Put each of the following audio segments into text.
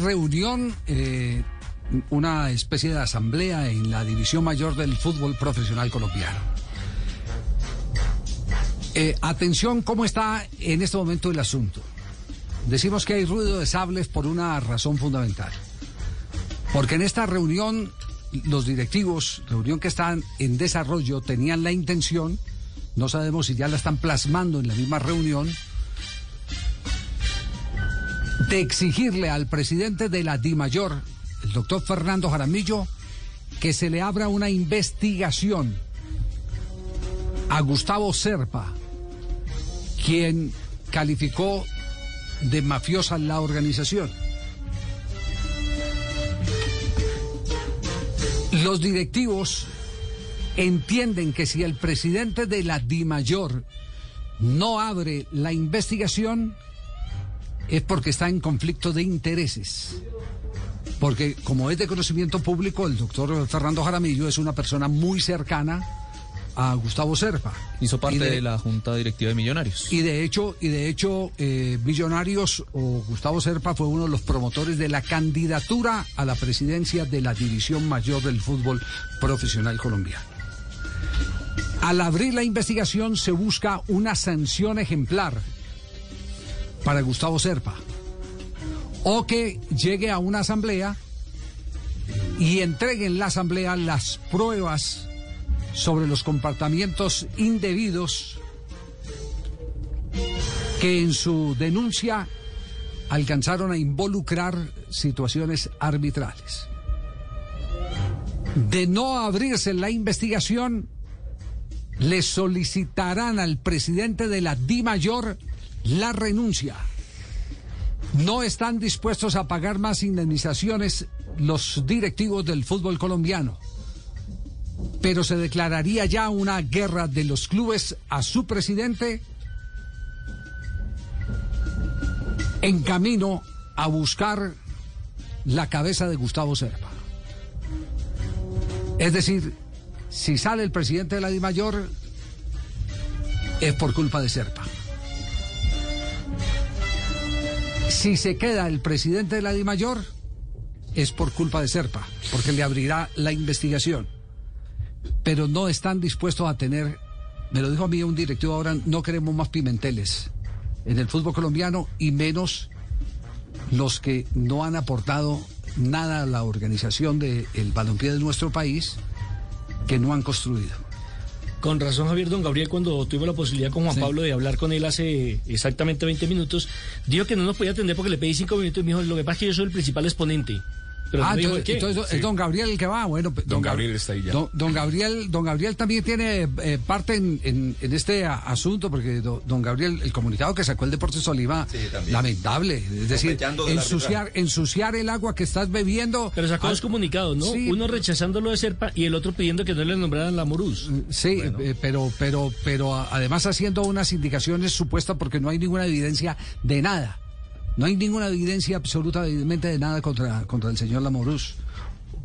reunión, eh, una especie de asamblea en la división mayor del fútbol profesional colombiano. Eh, atención, ¿cómo está en este momento el asunto? Decimos que hay ruido de sables por una razón fundamental. Porque en esta reunión, los directivos, reunión que están en desarrollo, tenían la intención, no sabemos si ya la están plasmando en la misma reunión, de exigirle al presidente de la DIMAYOR, el doctor Fernando Jaramillo, que se le abra una investigación a Gustavo Serpa, quien calificó de mafiosa la organización. Los directivos entienden que si el presidente de la DIMAYOR no abre la investigación, es porque está en conflicto de intereses. Porque como es de conocimiento público, el doctor Fernando Jaramillo es una persona muy cercana a Gustavo Serpa. Hizo parte de, la Junta Directiva de Millonarios. Y de hecho, y de hecho eh, Millonarios o Gustavo Serpa fue uno de los promotores de la candidatura a la presidencia de la División Mayor del Fútbol Profesional Colombiano. Al abrir la investigación se busca una sanción ejemplar para Gustavo Serpa. O que llegue a una asamblea y entregue en la asamblea las pruebas sobre los comportamientos indebidos que en su denuncia alcanzaron a involucrar situaciones arbitrales. De no abrirse la investigación, le solicitarán al presidente de la Di Mayor la renuncia. No están dispuestos a pagar más indemnizaciones los directivos del fútbol colombiano. Pero se declararía ya una guerra de los clubes a su presidente en camino a buscar la cabeza de Gustavo Serpa. Es decir, si sale el presidente de la DIMAYOR, es por culpa de Serpa. Si se queda el presidente de la DIMAYOR, es por culpa de Serpa, porque le abrirá la investigación. Pero no están dispuestos a tener, me lo dijo a mí un directivo ahora, no queremos más pimenteles en el fútbol colombiano y menos los que no han aportado nada a la organización del balompié de nuestro país que no han construido. Con razón, Javier Don Gabriel, cuando tuve la posibilidad con Juan Pablo de hablar con él hace exactamente 20 minutos, dijo que no nos podía atender porque le pedí 5 minutos y me dijo, lo que pasa es que yo soy el principal exponente ah, entonces, es don Gabriel el que va. Bueno, don, Gabriel está ahí ya. Don, Gabriel, don Gabriel también tiene eh, parte en, este asunto, porque don, Gabriel, el comunicado que sacó el Deportes Oliva, lamentable. Es decir, ensuciar, ensuciar el agua que estás bebiendo. Pero sacó dos comunicados, ¿no? Uno rechazándolo de Serpa y el otro pidiendo que no le nombraran la Morús. Mm, sí, eh, pero, pero, pero además haciendo unas indicaciones supuestas porque no hay ninguna evidencia de nada. No hay ninguna evidencia absolutamente de nada contra, contra el señor Lamorús.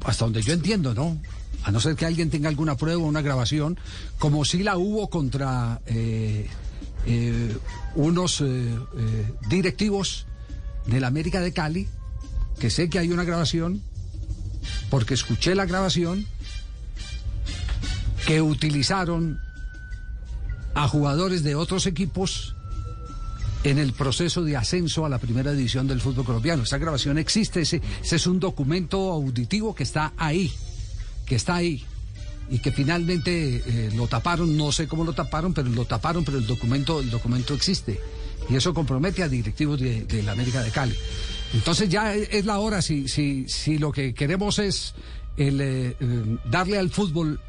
Hasta donde yo entiendo, ¿no? A no ser que alguien tenga alguna prueba una grabación, como si la hubo contra eh, eh, unos eh, directivos de la América de Cali, que sé que hay una grabación, porque escuché la grabación, que utilizaron a jugadores de otros equipos en el proceso de ascenso a la primera división del fútbol colombiano. Esa grabación existe, ese, es un documento auditivo que está ahí, que está ahí y que finalmente eh, lo taparon, no sé cómo lo taparon, pero lo taparon, pero el documento, el documento existe. Y eso compromete a directivos de, la América de Cali. Entonces ya es, la hora, si, si, si lo que queremos es el, eh, eh, darle al fútbol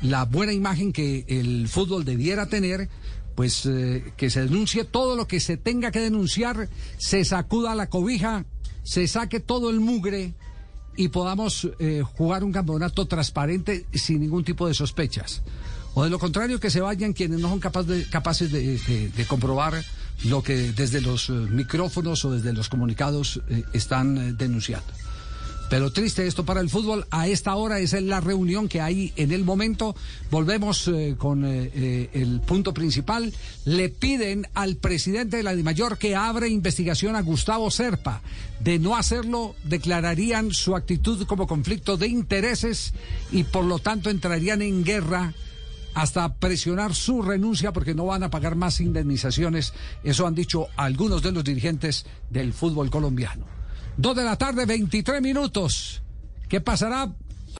la buena imagen que el fútbol debiera tener, pues eh, que se denuncie todo lo que se tenga que denunciar, se sacuda la cobija, se saque todo el mugre y podamos eh, jugar un campeonato transparente sin ningún tipo de sospechas. O de lo contrario, que se vayan quienes no son capaces de, comprobar lo que desde los eh, micrófonos o desde los comunicados están denunciando. Pero triste esto para el fútbol. A esta hora es la reunión que hay en el momento. Volvemos eh, con eh, eh, el punto principal. Le piden al presidente de la DIMAYOR que abre investigación a Gustavo Serpa. De no hacerlo, declararían su actitud como conflicto de intereses y por lo tanto entrarían en guerra hasta presionar su renuncia porque no van a pagar más indemnizaciones. Eso han dicho algunos de los dirigentes del fútbol colombiano. Dos de la tarde, 23 minutos. ¿Qué pasará?